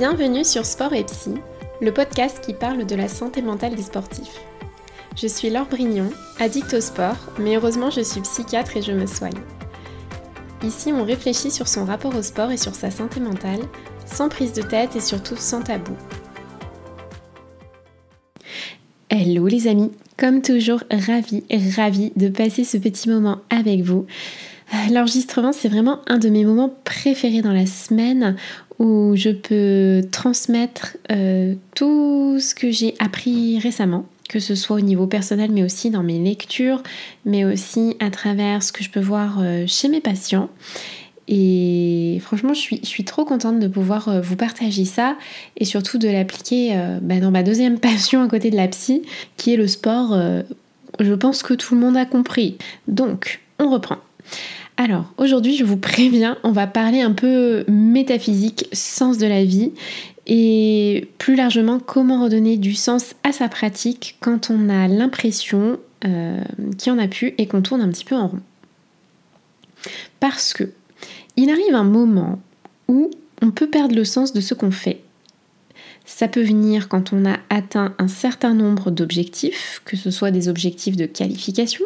Bienvenue sur Sport et Psy, le podcast qui parle de la santé mentale des sportifs. Je suis Laure Brignon, addict au sport, mais heureusement je suis psychiatre et je me soigne. Ici, on réfléchit sur son rapport au sport et sur sa santé mentale, sans prise de tête et surtout sans tabou. Hello les amis, comme toujours, ravi, ravi de passer ce petit moment avec vous. L'enregistrement, c'est vraiment un de mes moments préférés dans la semaine où je peux transmettre euh, tout ce que j'ai appris récemment, que ce soit au niveau personnel, mais aussi dans mes lectures, mais aussi à travers ce que je peux voir euh, chez mes patients. Et franchement, je suis, trop contente de pouvoir euh, vous partager ça et surtout de l'appliquer bah, dans ma deuxième passion à côté de la psy, qui est le sport. je pense que tout le monde a compris. Donc, on reprend. Alors, aujourd'hui, je vous préviens, on va parler un peu métaphysique, sens de la vie et plus largement comment redonner du sens à sa pratique quand on a l'impression euh, qu'il y en a plus et qu'on tourne un petit peu en rond. Parce que il arrive un moment où on peut perdre le sens de ce qu'on fait ça peut venir quand on a atteint un certain nombre d'objectifs, que ce soit des objectifs de qualification,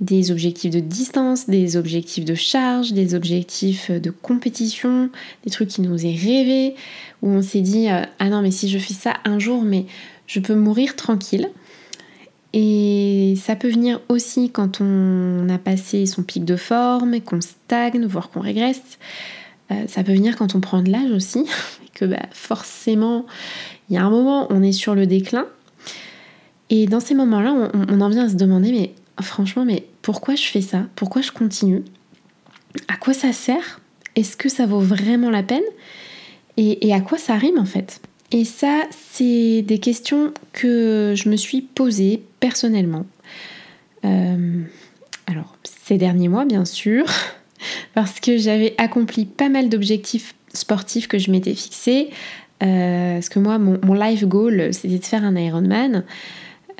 des objectifs de distance, des objectifs de charge, des objectifs de compétition, des trucs qui nous est rêvé, où on s'est dit euh, ah non mais si je fais ça un jour mais je peux mourir tranquille. Et ça peut venir aussi quand on a passé son pic de forme et qu'on stagne, voire qu'on régresse. Euh, ça peut venir quand on prend de l'âge aussi, que bah, forcément, il y a un moment, on est sur le déclin. Et dans ces moments-là, on, en vient à se demander, mais franchement, mais pourquoi je fais ça? Pourquoi je continue? À quoi ça sert? Est-ce que ça vaut vraiment la peine? Et, à quoi ça rime en fait? Et ça, c'est des questions que je me suis posées personnellement. Euh, alors, ces derniers mois, bien sûr, parce que j'avais accompli pas mal d'objectifs sportifs que je m'étais fixés. Euh, parce que moi, mon, life goal, c'était de faire un Ironman.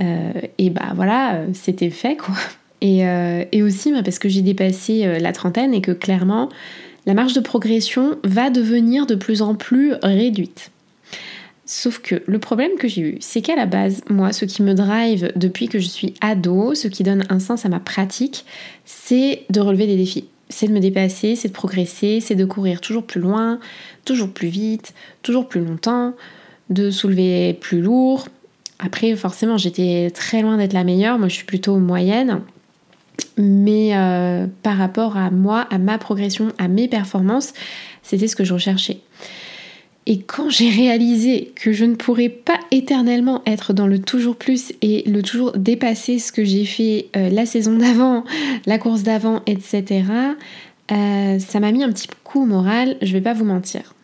Euh, et bah voilà, c'était fait quoi. Et, euh, aussi bah, parce que j'ai dépassé la trentaine et que clairement, la marge de progression va devenir de plus en plus réduite. Sauf que le problème que j'ai eu, c'est qu'à la base, moi, ce qui me drive depuis que je suis ado, ce qui donne un sens à ma pratique, c'est de relever des défis c'est de me dépasser, c'est de progresser, c'est de courir toujours plus loin, toujours plus vite, toujours plus longtemps, de soulever plus lourd. Après, forcément, j'étais très loin d'être la meilleure, moi je suis plutôt moyenne. Mais euh, par rapport à moi, à ma progression, à mes performances, c'était ce que je recherchais. Et quand j'ai réalisé que je ne pourrais pas éternellement être dans le toujours plus et le toujours dépasser ce que j'ai fait euh, la saison d'avant, la course d'avant, etc., euh, ça m'a mis un petit coup moral, je vais pas vous mentir.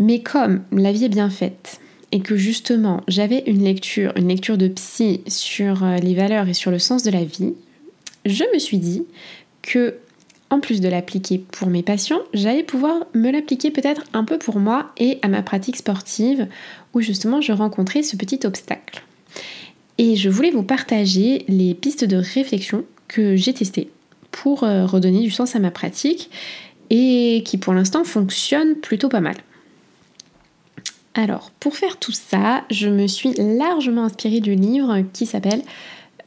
Mais comme la vie est bien faite et que justement j'avais une lecture, une lecture de psy sur euh, les valeurs et sur le sens de la vie, je me suis dit que en plus de l'appliquer pour mes patients, j'allais pouvoir me l'appliquer peut-être un peu pour moi et à ma pratique sportive où justement je rencontrais ce petit obstacle. Et je voulais vous partager les pistes de réflexion que j'ai testées pour euh, redonner du sens à ma pratique et qui pour l'instant fonctionnent plutôt pas mal. Alors, pour faire tout ça, je me suis largement inspirée du livre qui s'appelle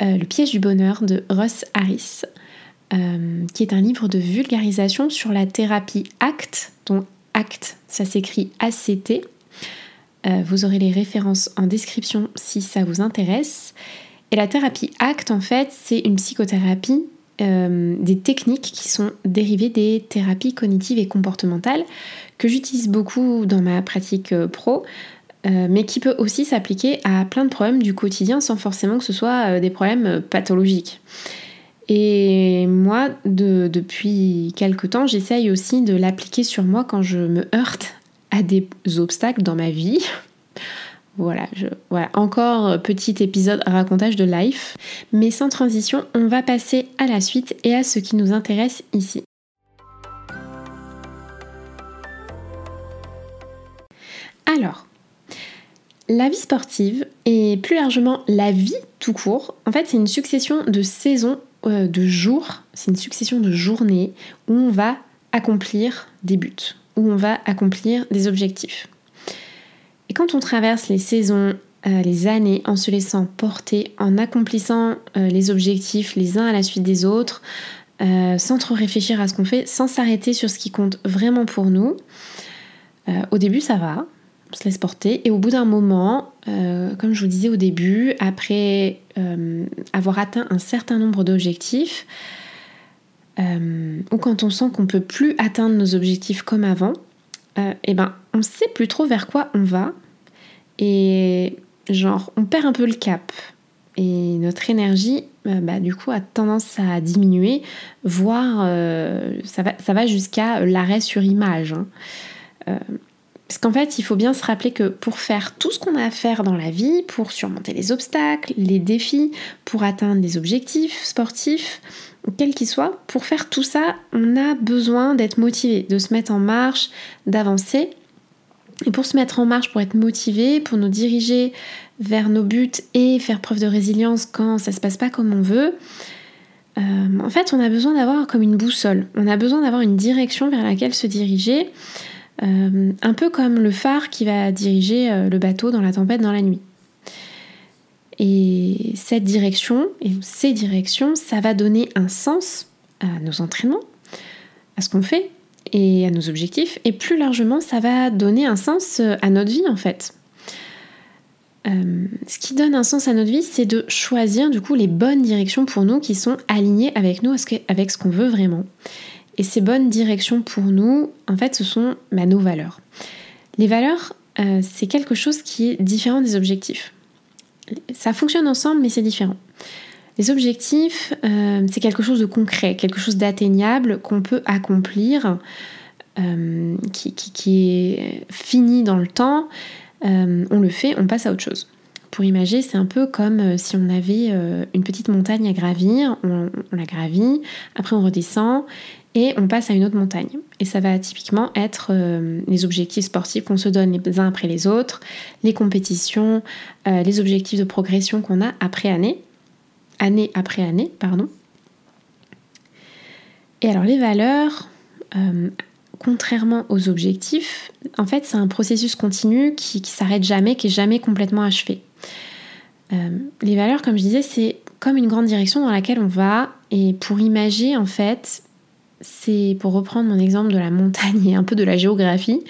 euh, Le piège du bonheur de Russ Harris. Euh, qui est un livre de vulgarisation sur la thérapie ACT, dont ACT, ça s'écrit ACT. Euh, vous aurez les références en description si ça vous intéresse. Et la thérapie ACT, en fait, c'est une psychothérapie euh, des techniques qui sont dérivées des thérapies cognitives et comportementales que j'utilise beaucoup dans ma pratique pro, mais qui peut aussi s'appliquer à plein de problèmes du quotidien sans forcément que ce soit des problèmes pathologiques. Et moi, depuis quelque temps, j'essaye aussi de l'appliquer sur moi quand je me heurte à des obstacles dans ma vie. Voilà, je, voilà, encore petit épisode racontage de life. Mais sans transition, on va passer à la suite et à ce qui nous intéresse ici. Alors, la vie sportive et plus largement la vie tout court, en fait, c'est une succession de saisons euh, de jours, c'est une succession de journées où on va accomplir des buts. où on va accomplir des objectifs. Et quand on traverse les saisons, euh, les années en se laissant porter, en accomplissant euh, les objectifs les uns à la suite des autres, sans trop réfléchir à ce qu'on fait, sans s'arrêter sur ce qui compte vraiment pour nous, au début ça va, se laisse porter, et au bout d'un moment, comme je vous disais au début, après avoir atteint un certain nombre d'objectifs, ou quand on sent qu'on peut plus atteindre nos objectifs comme avant, eh ben on sait plus trop vers quoi on va, et genre, on perd un peu le cap. Et notre énergie, euh, bah, du coup, a tendance à diminuer, voire euh, ça va, ça va jusqu'à l'arrêt sur image. Hein. Parce qu'en fait, il faut bien se rappeler que pour faire tout ce qu'on a à faire dans la vie, pour surmonter les obstacles, les défis, pour atteindre des objectifs sportifs, quels qu'ils soient, pour faire tout ça, on a besoin d'être motivé, de se mettre en marche, d'avancer. Et pour se mettre en marche, pour être motivé, pour nous diriger vers nos buts et faire preuve de résilience quand ça se passe pas comme on veut, euh, en fait, on a besoin d'avoir comme une boussole. On a besoin d'avoir une direction vers laquelle se diriger, euh, un peu comme le phare qui va diriger euh, le bateau dans la tempête dans la nuit. Et cette direction, et ces directions, ça va donner un sens à nos entraînements, à ce qu'on fait, et à nos objectifs. Et plus largement, ça va donner un sens euh, à notre vie en fait. Ce qui donne un sens à notre vie, c'est de choisir du coup les bonnes directions pour nous qui sont alignées avec nous, avec ce qu'on veut vraiment. Et ces bonnes directions pour nous, en fait, ce sont bah, nos valeurs. Les valeurs, euh, c'est quelque chose qui est différent des objectifs. Ça fonctionne ensemble, mais c'est différent. Les objectifs, euh, c'est quelque chose de concret, quelque chose d'atteignable qu'on peut accomplir, euh, qui, est fini dans le temps. On le fait, on passe à autre chose. Pour imaginer, c'est un peu comme si on avait une petite montagne à gravir, on, la gravit, après on redescend et on passe à une autre montagne. Et ça va typiquement être les objectifs sportifs qu'on se donne les uns après les autres, les compétitions, les objectifs de progression qu'on a après année année après année, pardon. Et alors les valeurs, euh, contrairement aux objectifs, en fait c'est un processus continu qui, qui s'arrête jamais, qui est jamais complètement achevé. Euh, les valeurs, comme je disais, c'est comme une grande direction dans laquelle on va. Et pour imager, en fait, c'est pour reprendre mon exemple de la montagne et un peu de la géographie,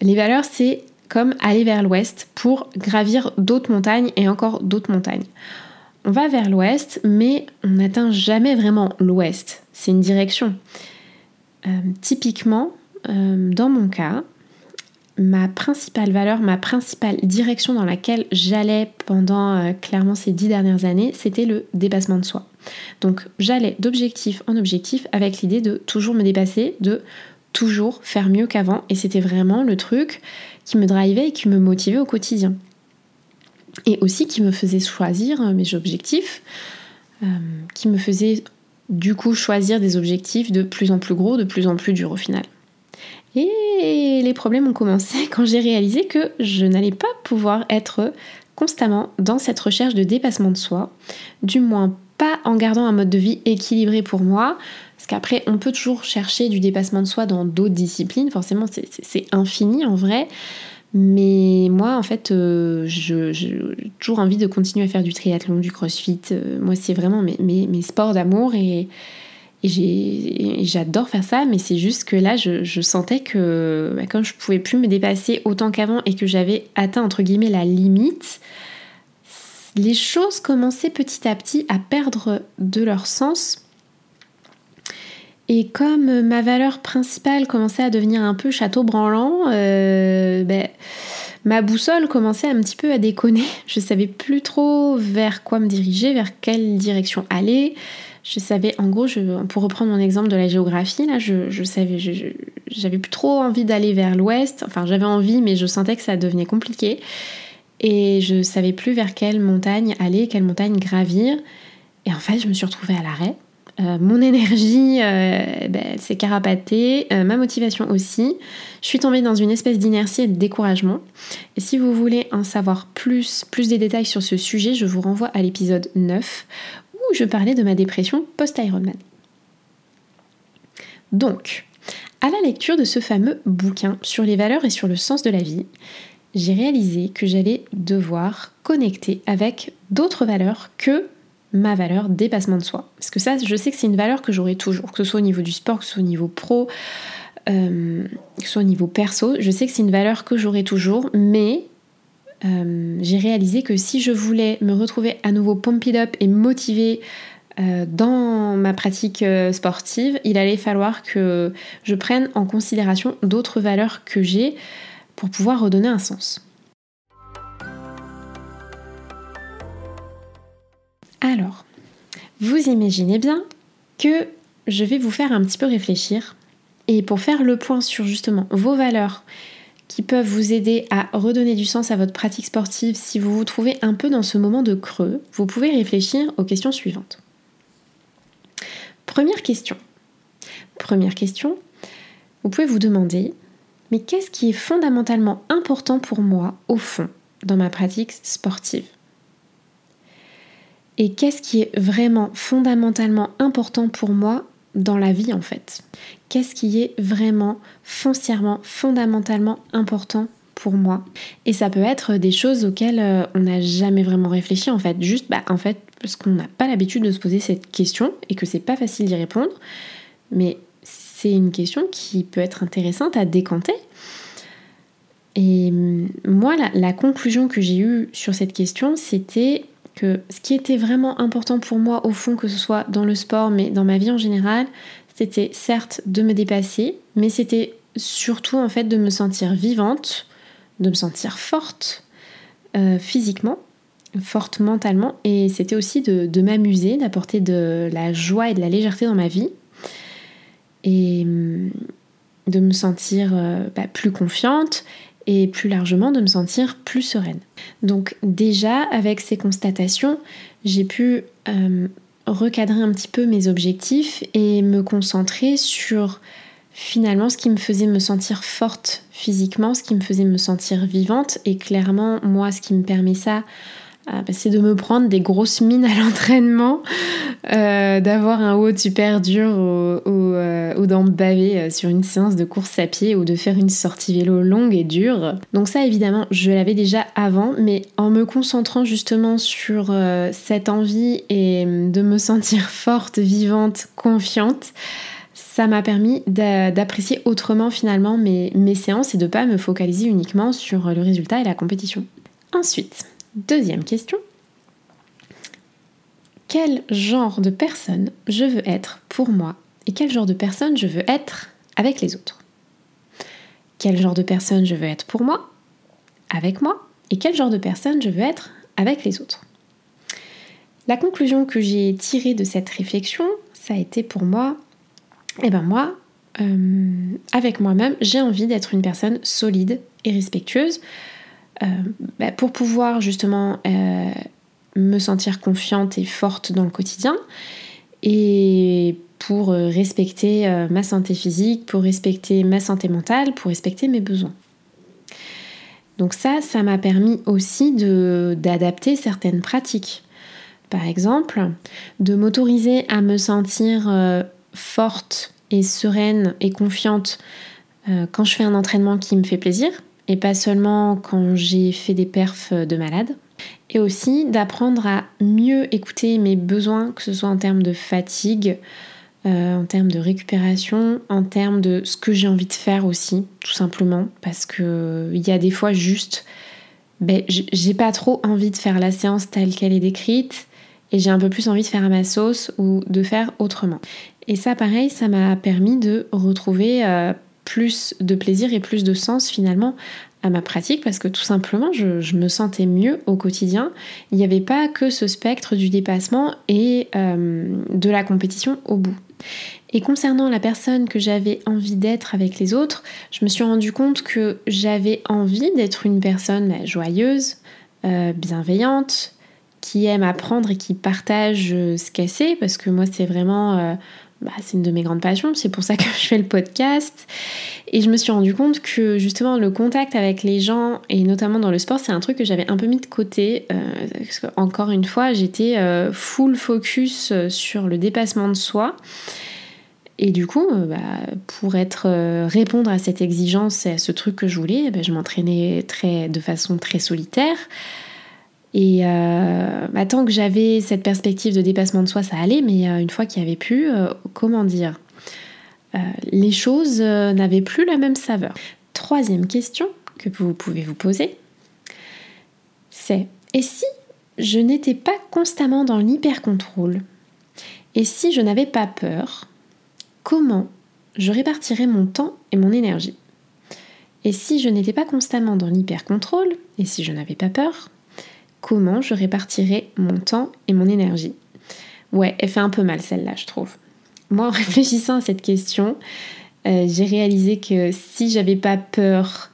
les valeurs, c'est comme aller vers l'ouest pour gravir d'autres montagnes et encore d'autres montagnes. On va vers l'ouest, mais on n'atteint jamais vraiment l'ouest. C'est une direction. Euh, typiquement, euh, dans mon cas, ma principale valeur, ma principale direction dans laquelle j'allais pendant euh, clairement ces dix dernières années, c'était le dépassement de soi. Donc j'allais d'objectif en objectif avec l'idée de toujours me dépasser, de toujours faire mieux qu'avant. Et c'était vraiment le truc qui me drivait et qui me motivait au quotidien et aussi qui me faisait choisir euh, mes objectifs, euh, qui me faisait du coup choisir des objectifs de plus en plus gros, de plus en plus durs au final. Et les problèmes ont commencé quand j'ai réalisé que je n'allais pas pouvoir être constamment dans cette recherche de dépassement de soi, du moins pas en gardant un mode de vie équilibré pour moi, parce qu'après on peut toujours chercher du dépassement de soi dans d'autres disciplines, forcément c'est infini en vrai, mais moi, en fait, euh, j'ai toujours envie de continuer à faire du triathlon, du crossfit. Euh, moi, c'est vraiment mes, mes, sports d'amour et, j'adore faire ça. Mais c'est juste que là, je, sentais que bah, quand je pouvais plus me dépasser autant qu'avant et que j'avais atteint, entre guillemets, la limite, les choses commençaient petit à petit à perdre de leur sens et comme ma valeur principale commençait à devenir un peu château branlant, euh, ben, ma boussole commençait un petit peu à déconner. Je savais plus trop vers quoi me diriger, vers quelle direction aller. Je savais, en gros, pour reprendre mon exemple de la géographie, là, je, savais, j'avais plus trop envie d'aller vers l'ouest. Enfin, j'avais envie, mais je sentais que ça devenait compliqué. Et je savais plus vers quelle montagne aller, quelle montagne gravir. Et en fait, je me suis retrouvée à l'arrêt. Euh, mon énergie euh, ben, s'est carapatée, euh, ma motivation aussi. Je suis tombée dans une espèce d'inertie et de découragement. Et si vous voulez en savoir plus, plus des détails sur ce sujet, je vous renvoie à l'épisode 9 où je parlais de ma dépression post-Ironman. Donc, À la lecture de ce fameux bouquin sur les valeurs et sur le sens de la vie, j'ai réalisé que j'allais devoir connecter avec d'autres valeurs que ma valeur dépassement de soi. Parce que ça, je sais que c'est une valeur que j'aurai toujours, que ce soit au niveau du sport, que ce soit au niveau pro, euh, que ce soit au niveau perso. Je sais que c'est une valeur que j'aurai toujours, mais euh, j'ai réalisé que si je voulais me retrouver à nouveau pumped up et motivée euh, dans ma pratique sportive, il allait falloir que je prenne en considération d'autres valeurs que j'ai pour pouvoir redonner un sens. Alors, vous imaginez bien que je vais vous faire un petit peu réfléchir et pour faire le point sur justement vos valeurs qui peuvent vous aider à redonner du sens à votre pratique sportive si vous vous trouvez un peu dans ce moment de creux, vous pouvez réfléchir aux questions suivantes. Première question. Première question, vous pouvez vous demander, mais qu'est-ce qui est fondamentalement important pour moi au fond dans ma pratique sportive? Et qu'est-ce qui est vraiment fondamentalement important pour moi dans la vie en fait? Qu'est-ce qui est vraiment foncièrement, fondamentalement important pour moi Et ça peut être des choses auxquelles euh, on n'a jamais vraiment réfléchi en fait, juste bah, en fait parce qu'on n'a pas l'habitude de se poser cette question et que c'est pas facile d'y répondre. Mais c'est une question qui peut être intéressante à décanter. Et hum, moi, la, conclusion que j'ai eue sur cette question, c'était que ce qui était vraiment important pour moi, au fond, que ce soit dans le sport, mais dans ma vie en général, c'était certes de me dépasser, mais c'était surtout en fait de me sentir vivante, de me sentir forte euh, physiquement, forte mentalement, et c'était aussi de m'amuser, d'apporter de la joie et de la légèreté dans ma vie et hum, de me sentir euh, bah, plus confiante et plus largement de me sentir plus sereine. Donc déjà avec ces constatations, j'ai pu hum, recadrer un petit peu mes objectifs et me concentrer sur finalement ce qui me faisait me sentir forte physiquement, ce qui me faisait me sentir vivante. Et clairement moi ce qui me permet ça c'est de me prendre des grosses mines à l'entraînement, euh, d'avoir un haut super dur ou, euh, d'en baver euh, sur une séance de course à pied ou de faire une sortie vélo longue et dure. Donc ça évidemment je l'avais déjà avant, mais en me concentrant justement sur cette envie et de me sentir forte, vivante, confiante, ça m'a permis d'apprécier autrement finalement mes, mes séances et de ne pas me focaliser uniquement sur le résultat et la compétition. Ensuite, Deuxième question. Quel genre de personne je veux être pour moi et quel genre de personne je veux être avec les autres? Quel genre de personne je veux être pour moi, avec moi et quel genre de personne je veux être avec les autres? La conclusion que j'ai tirée de cette réflexion, ça a été pour moi, eh ben moi, euh, avec moi-même, j'ai envie d'être une personne solide et respectueuse euh, bah, pour pouvoir justement euh, me sentir confiante et forte dans le quotidien et pour euh, respecter ma santé physique, pour respecter ma santé mentale, pour respecter mes besoins. Donc ça, ça m'a permis aussi d'adapter certaines pratiques. Par exemple, de m'autoriser à me sentir forte et sereine et confiante quand je fais un entraînement qui me fait plaisir, et pas seulement quand j'ai fait des perfs de malade. Et aussi d'apprendre à mieux écouter mes besoins, que ce soit en termes de fatigue, euh, en termes de récupération, en termes de ce que j'ai envie de faire aussi, tout simplement. Parce que il y a des fois juste, ben, j'ai pas trop envie de faire la séance telle qu'elle est décrite et j'ai un peu plus envie de faire à ma sauce ou de faire autrement. Et ça, pareil, ça m'a permis de retrouver euh, plus de plaisir et plus de sens finalement à ma pratique parce que tout simplement je, me sentais mieux au quotidien. Il n'y avait pas que ce spectre du dépassement et euh, de la compétition au bout. Et concernant la personne que j'avais envie d'être avec les autres, je me suis rendu compte que j'avais envie d'être une personne bah, joyeuse, euh, bienveillante, qui aime apprendre et qui partage euh, ce qu'elle sait, parce que moi c'est vraiment bah, c'est une de mes grandes passions, c'est pour ça que je fais le podcast. Et je me suis rendu compte que justement le contact avec les gens, et notamment dans le sport, c'est un truc que j'avais un peu mis de côté. Euh, parce encore une fois, j'étais euh, full focus euh, sur le dépassement de soi. et du coup, bah, pour répondre à cette exigence et à ce truc que je voulais, bah, je m'entraînais de façon très solitaire. Et bah, tant que j'avais cette perspective de dépassement de soi, ça allait, mais une fois qu'il n'y avait plus, comment dire, les choses n'avaient plus la même saveur. Troisième question que vous pouvez vous poser, c'est et si je n'étais pas constamment dans l'hyper-contrôle Et si je n'avais pas peur, comment je répartirais mon temps et mon énergie? Et si je n'étais pas constamment dans l'hyper-contrôle Et si je n'avais pas peur, comment je répartirais mon temps et mon énergie Ouais, elle fait un peu mal celle-là, je trouve. Moi, en réfléchissant à cette question, euh, j'ai réalisé que si j'avais pas peur,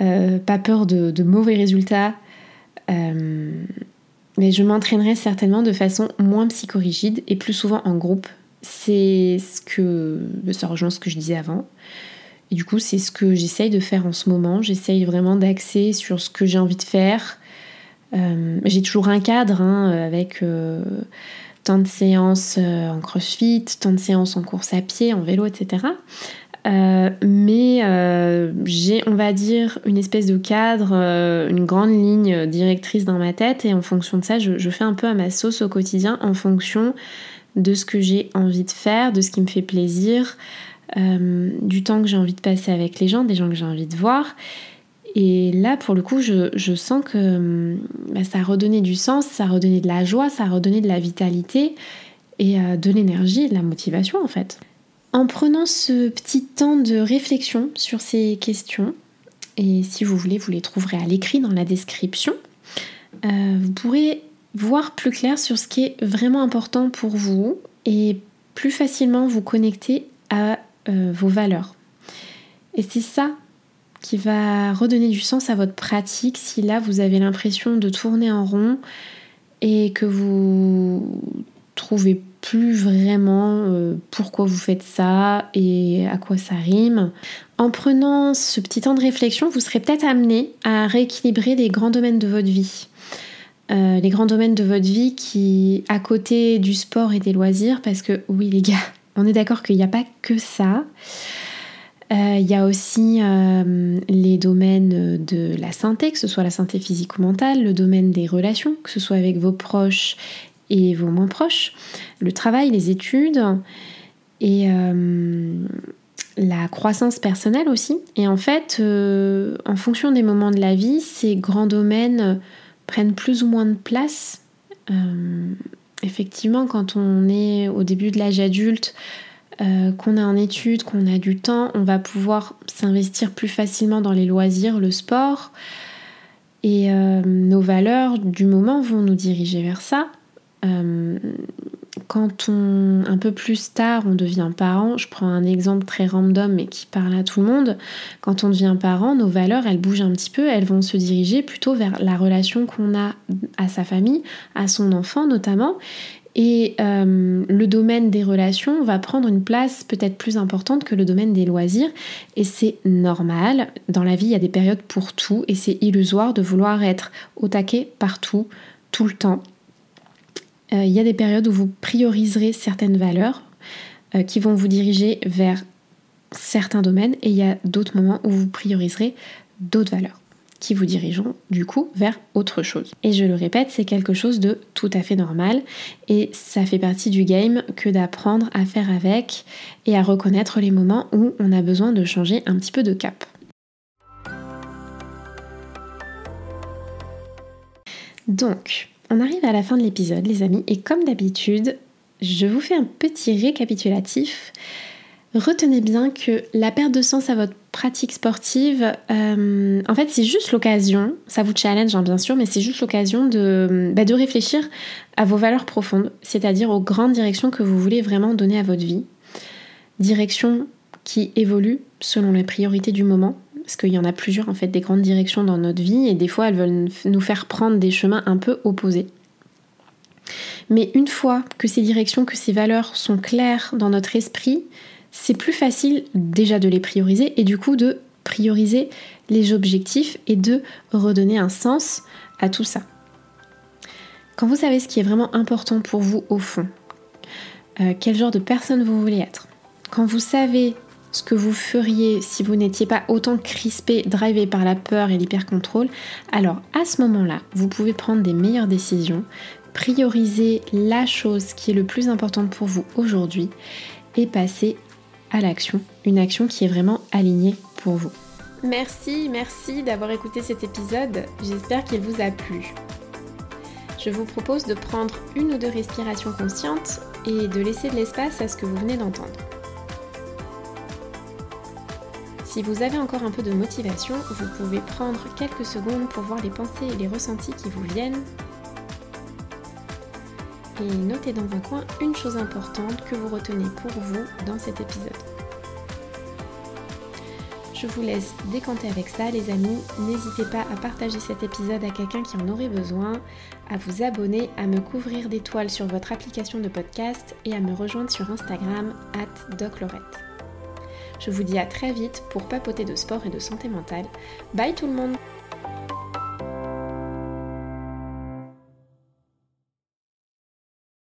euh, pas peur de, mauvais résultats, euh, mais je m'entraînerais certainement de façon moins psychorigide et plus souvent en groupe. C'est ce que ça rejoint ce que je disais avant. Et du coup, c'est ce que j'essaye de faire en ce moment. J'essaye vraiment d'axer sur ce que j'ai envie de faire. Euh, j'ai toujours un cadre hein, avec euh, tant de séances euh, en crossfit, tant de séances en course à pied, en vélo, etc. Euh, mais euh, j'ai, on va dire, une espèce de cadre, euh, une grande ligne directrice dans ma tête, et en fonction de ça, je, fais un peu à ma sauce au quotidien, en fonction de ce que j'ai envie de faire, de ce qui me fait plaisir, du temps que j'ai envie de passer avec les gens, des gens que j'ai envie de voir. Et là, pour le coup, je, sens que bah, ça a redonné du sens, ça a redonné de la joie, ça a redonné de la vitalité et de l'énergie de la motivation en fait. En prenant ce petit temps de réflexion sur ces questions, et si vous voulez, vous les trouverez à l'écrit dans la description, euh, vous pourrez voir plus clair sur ce qui est vraiment important pour vous et plus facilement vous connecter à euh, vos valeurs. Et c'est ça qui va redonner du sens à votre pratique si là vous avez l'impression de tourner en rond et que vous trouvez plus vraiment euh, pourquoi vous faites ça et à quoi ça rime. En prenant ce petit temps de réflexion, vous serez peut-être amené à rééquilibrer les grands domaines de votre vie. Euh, les grands domaines de votre vie qui, à côté du sport et des loisirs, parce que oui les gars, on est d'accord qu'il n'y a pas que ça. Euh, il y a aussi les domaines de la santé, que ce soit la santé physique ou mentale, le domaine des relations, que ce soit avec vos proches et vos moins proches, le travail, les études et euh, la croissance personnelle aussi. Et en fait, euh, en fonction des moments de la vie, ces grands domaines prennent plus ou moins de place. Euh, effectivement, quand on est au début de l'âge adulte, qu'on est en études, qu'on a du temps, on va pouvoir s'investir plus facilement dans les loisirs, le sport. Et nos valeurs du moment vont nous diriger vers ça. Euh, quand on, un peu plus tard, on devient parent, je prends un exemple très random mais qui parle à tout le monde, quand on devient parent, nos valeurs, elles bougent un petit peu, elles vont se diriger plutôt vers la relation qu'on a à sa famille, à son enfant notamment. Et euh, le domaine des relations va prendre une place peut-être plus importante que le domaine des loisirs. Et c'est normal. Dans la vie, il y a des périodes pour tout. Et c'est illusoire de vouloir être au taquet partout, tout le temps. Euh, il y a des périodes où vous prioriserez certaines valeurs euh, qui vont vous diriger vers certains domaines et il y a d'autres moments où vous prioriserez d'autres valeurs qui vous dirigeront du coup vers autre chose. Et je le répète, c'est quelque chose de tout à fait normal et ça fait partie du game que d'apprendre à faire avec et à reconnaître les moments où on a besoin de changer un petit peu de cap. Donc, on arrive à la fin de l'épisode, les amis, et comme d'habitude, je vous fais un petit récapitulatif. Retenez bien que la perte de sens à votre pratique sportive, euh, en fait, c'est juste l'occasion, ça vous challenge hein, bien sûr, mais c'est juste l'occasion de, bah, de réfléchir à vos valeurs profondes, c'est-à-dire aux grandes directions que vous voulez vraiment donner à votre vie. Directions qui évoluent selon les priorités du moment, parce qu'il y en a plusieurs en fait des grandes directions dans notre vie et des fois elles veulent nous faire prendre des chemins un peu opposés. Mais une fois que ces directions, que ces valeurs sont claires dans notre esprit, c'est plus facile déjà de les prioriser et du coup de prioriser les objectifs et de redonner un sens à tout ça. Quand vous savez ce qui est vraiment important pour vous au fond, euh, quel genre de personne vous voulez être, quand vous savez ce que vous feriez si vous n'étiez pas autant crispé, drivé par la peur et l'hyper-contrôle, alors à ce moment-là, vous pouvez prendre des meilleures décisions, prioriser la chose qui est le plus importante pour vous aujourd'hui et passer l'action, une action qui est vraiment alignée pour vous. Merci, merci d'avoir écouté cet épisode, j'espère qu'il vous a plu. Je vous propose de prendre une ou deux respirations conscientes et de laisser de l'espace à ce que vous venez d'entendre. Si vous avez encore un peu de motivation, vous pouvez prendre quelques secondes pour voir les pensées et les ressentis qui vous viennent. Et notez dans vos coins une chose importante que vous retenez pour vous dans cet épisode. Je vous laisse décanter avec ça les amis. N'hésitez pas à partager cet épisode à quelqu'un qui en aurait besoin, à vous abonner, à me couvrir d'étoiles sur votre application de podcast et à me rejoindre sur Instagram at doclorette. Je vous dis à très vite pour papoter de sport et de santé mentale. Bye tout le monde